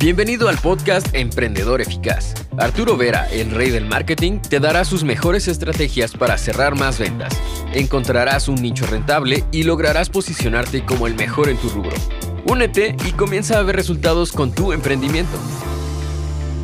Bienvenido al podcast Emprendedor Eficaz. Arturo Vera, el rey del marketing, te dará sus mejores estrategias para cerrar más ventas. Encontrarás un nicho rentable y lograrás posicionarte como el mejor en tu rubro. Únete y comienza a ver resultados con tu emprendimiento.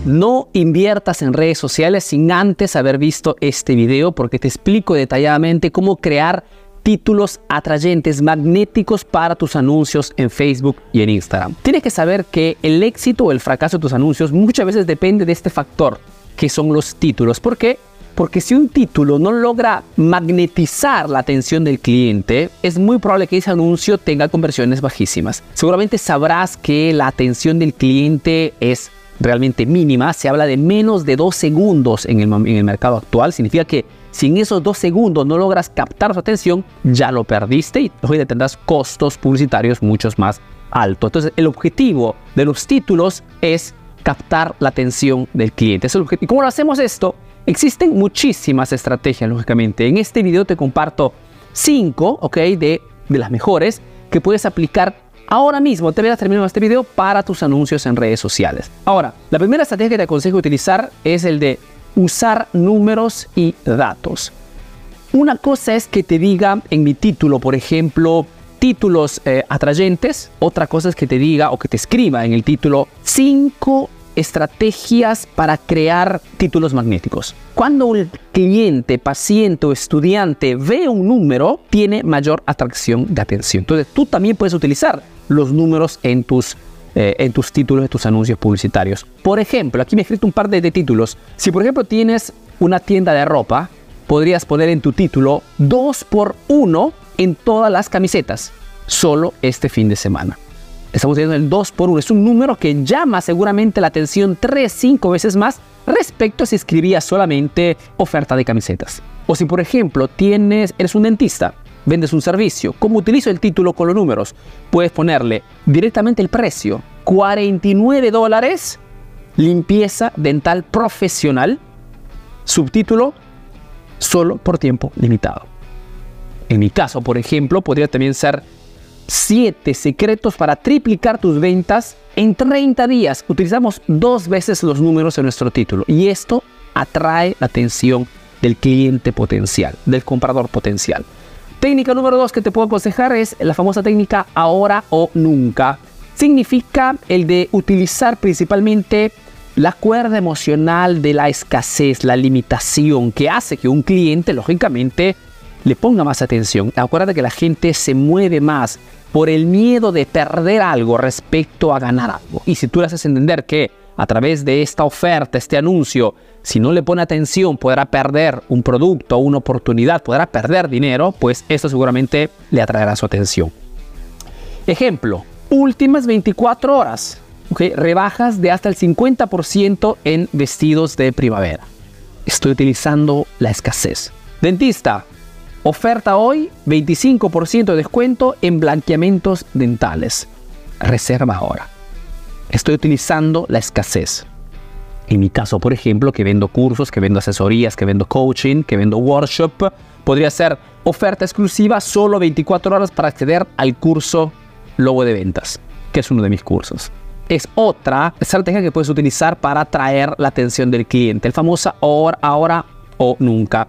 No inviertas en redes sociales sin antes haber visto este video porque te explico detalladamente cómo crear títulos atrayentes, magnéticos para tus anuncios en Facebook y en Instagram. Tienes que saber que el éxito o el fracaso de tus anuncios muchas veces depende de este factor, que son los títulos. ¿Por qué? Porque si un título no logra magnetizar la atención del cliente, es muy probable que ese anuncio tenga conversiones bajísimas. Seguramente sabrás que la atención del cliente es realmente mínima. Se habla de menos de dos segundos en el, mercado actual. Significa que si en esos dos segundos no logras captar su atención, ya lo perdiste y hoy tendrás costos publicitarios muchos más altos. Entonces, el objetivo de los títulos es captar la atención del cliente. Es el. ¿Y cómo lo hacemos esto? Existen muchísimas estrategias, lógicamente. En este video te comparto cinco, ¿ok? De, de las mejores que puedes aplicar ahora mismo. Te verás terminando este video para tus anuncios en redes sociales. Ahora, la primera estrategia que te aconsejo utilizar es el de usar números y datos. Una cosa es que te diga en mi título, por ejemplo, títulos eh, atrayentes. Otra cosa es que te diga o que te escriba en el título cinco estrategias para crear títulos magnéticos. Cuando un cliente, paciente o estudiante ve un número, tiene mayor atracción de atención. Entonces tú también puedes utilizar los números en tus eh, en tus títulos de tus anuncios publicitarios. Por ejemplo, aquí me he escrito un par de, títulos. Si por ejemplo tienes una tienda de ropa, podrías poner en tu título 2 por 1 en todas las camisetas, solo este fin de semana. Estamos diciendo el 2 por 1 es un número que llama seguramente la atención 3, 5 veces más respecto a si escribías solamente oferta de camisetas. O si por ejemplo tienes, eres un dentista vendes un servicio. ¿Cómo utilizo el título con los números? Puedes ponerle directamente el precio. 49 dólares, limpieza dental profesional. Subtítulo, solo por tiempo limitado. En mi caso, por ejemplo, podría también ser 7 secretos para triplicar tus ventas en 30 días. Utilizamos dos veces los números en nuestro título y esto atrae la atención del cliente potencial, del comprador potencial. Técnica número dos que te puedo aconsejar es la famosa técnica ahora o nunca. Significa el de utilizar principalmente la cuerda emocional de la escasez, la limitación, que hace que un cliente, lógicamente, le ponga más atención. Acuérdate que la gente se mueve más por el miedo de perder algo respecto a ganar algo. Y si tú le haces entender que a través de esta oferta, este anuncio, si no le pone atención, podrá perder un producto una oportunidad, podrá perder dinero, pues eso seguramente le atraerá su atención. Ejemplo, últimas 24 horas, rebajas de hasta el 50% en vestidos de primavera. Estoy utilizando la escasez. Dentista, oferta hoy 25% de descuento en blanqueamientos dentales. Reserva ahora estoy utilizando la escasez. En mi caso, por ejemplo, que vendo cursos, que vendo asesorías, que vendo coaching, que vendo workshop, podría ser oferta exclusiva solo 24 horas para acceder al curso Logo de Ventas, que es uno de mis cursos. Es otra estrategia que puedes utilizar para atraer la atención del cliente, el famoso ahora, ahora o nunca.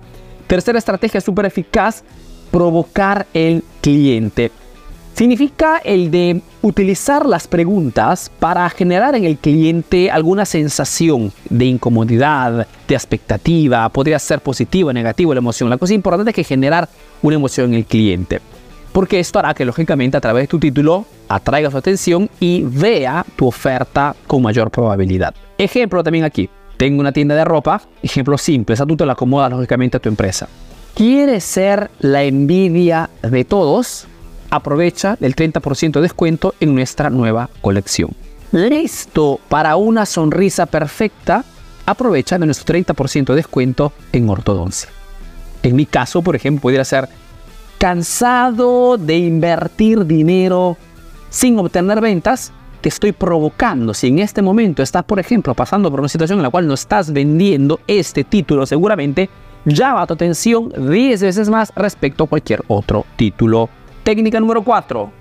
Tercera estrategia súper eficaz, provocar el cliente significa el de utilizar las preguntas para generar en el cliente alguna sensación de incomodidad, de expectativa, podría ser positivo o negativo la emoción. La cosa importante es que generar una emoción en el cliente, porque esto hará que lógicamente a través de tu título atraiga su atención y vea tu oferta con mayor probabilidad. Ejemplo también aquí. Tengo una tienda de ropa, ejemplo simple, esa tú te la acomodas lógicamente a tu empresa. ¿Quieres ser la envidia de todos? Aprovecha el 30% de descuento en nuestra nueva colección. Listo para una sonrisa perfecta, aprovecha de nuestro 30% de descuento en ortodoncia. En mi caso, por ejemplo, pudiera ser cansado de invertir dinero sin obtener ventas, te estoy provocando. Si en este momento estás, por ejemplo, pasando por una situación en la cual no estás vendiendo este título, seguramente llama tu atención 10 veces más respecto a cualquier otro título Técnica número 4.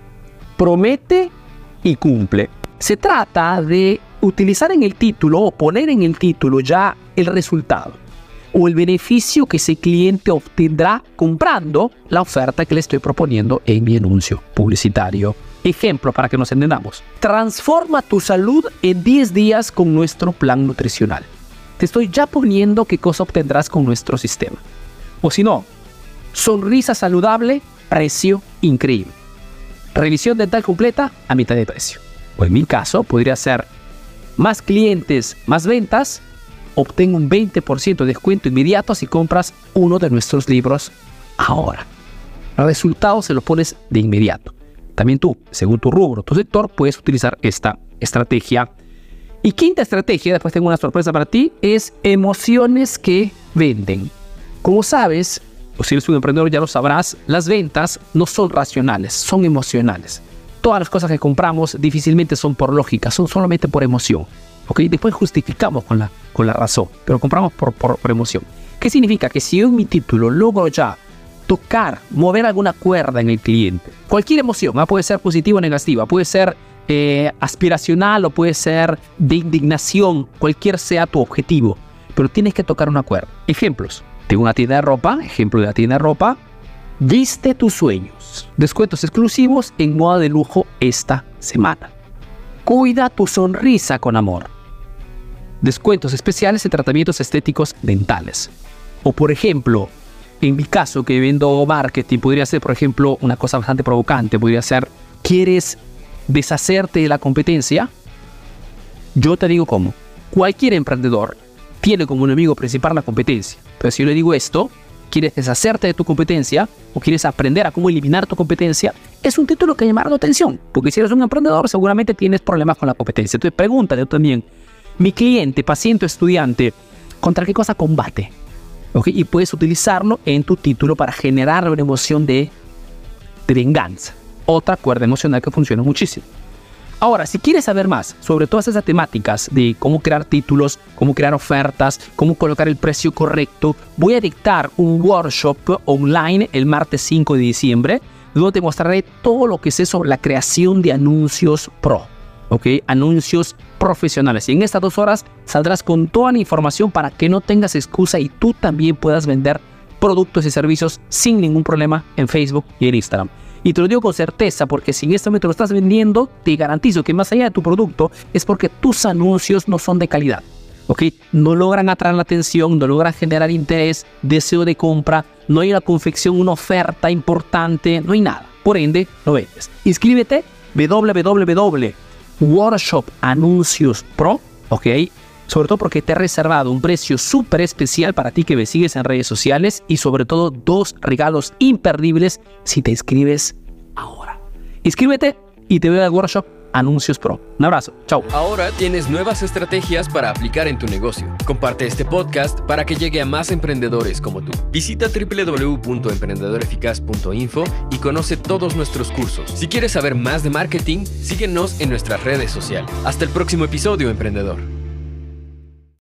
Promete y cumple. Se trata de utilizar en el título o poner en el título ya el resultado o el beneficio que ese cliente obtendrá comprando la oferta que le estoy proponiendo en mi anuncio publicitario. Ejemplo para que nos entendamos. Transforma tu salud en 10 días con nuestro plan nutricional. Te estoy ya poniendo qué cosa obtendrás con nuestro sistema. O si no, sonrisa saludable, precio increíble. Revisión dental completa a mitad de precio. O en mi caso podría ser más clientes, más ventas, obtén un 20% de descuento inmediato si compras uno de nuestros libros ahora. Los resultados se los pones de inmediato. También tú, según tu rubro, tu sector, puedes utilizar esta estrategia. Y quinta estrategia, después tengo una sorpresa para ti, es emociones que venden. Como sabes, o si eres un emprendedor ya lo sabrás, las ventas no son racionales, son emocionales. Todas las cosas que compramos difícilmente son por lógica, son solamente por emoción. ¿ok? Después justificamos con la, con la razón, pero compramos por, por, emoción. ¿Qué significa? Que si yo en mi título logro ya tocar, mover alguna cuerda en el cliente, cualquier emoción, ¿ah? puede ser positiva o negativa, puede ser eh, aspiracional o puede ser de indignación, cualquier sea tu objetivo, pero tienes que tocar una cuerda. Ejemplos. Tengo una tienda de ropa, ejemplo de la tienda de ropa, viste tus sueños. Descuentos exclusivos en moda de lujo esta semana. Cuida tu sonrisa con amor descuentos especiales en tratamientos estéticos dentales. O por ejemplo, en mi caso que vendo marketing, podría ser por ejemplo una cosa bastante provocante, podría ser, ¿quieres deshacerte de la competencia? Yo te digo cómo. Cualquier emprendedor tiene como enemigo principal la competencia. Pero si yo le digo esto, quieres deshacerte de tu competencia o quieres aprender a cómo eliminar tu competencia, es un título que llama la atención. Porque si eres un emprendedor, seguramente tienes problemas con la competencia. Entonces pregúntate también, mi cliente, paciente estudiante, ¿contra qué cosa combate? Y puedes utilizarlo en tu título para generar una emoción de, de venganza. Otra cuerda emocional que funciona muchísimo. Ahora, si quieres saber más sobre todas esas temáticas de cómo crear títulos, cómo crear ofertas, cómo colocar el precio correcto, voy a dictar un workshop online el martes 5 de diciembre, donde te mostraré todo lo que sé sobre la creación de anuncios pro. ¿ok? Anuncios profesionales. Y en estas dos horas saldrás con toda la información para que no tengas excusa y tú también puedas vender productos y servicios sin ningún problema en Facebook y en Instagram. Y te lo digo con certeza porque si en este momento lo estás vendiendo, te garantizo que más allá de tu producto es porque tus anuncios no son de calidad. ¿ok? No logran atraer la atención, no logran generar interés, deseo de compra, no hay una confección, una oferta importante, no hay nada. Por ende, no vendes. Inscríbete www Workshop Anuncios Pro, ¿ok? Sobre todo porque te he reservado un precio súper especial para ti que me sigues en redes sociales y sobre todo dos regalos imperdibles si te inscribes ahora. Inscríbete y te veo al workshop Anuncios Pro. Un abrazo, chao. Ahora tienes nuevas estrategias para aplicar en tu negocio. Comparte este podcast para que llegue a más emprendedores como tú. Visita www.emprendedoreficaz.info y conoce todos nuestros cursos. Si quieres saber más de marketing, síguenos en nuestras redes sociales. Hasta el próximo episodio, emprendedor.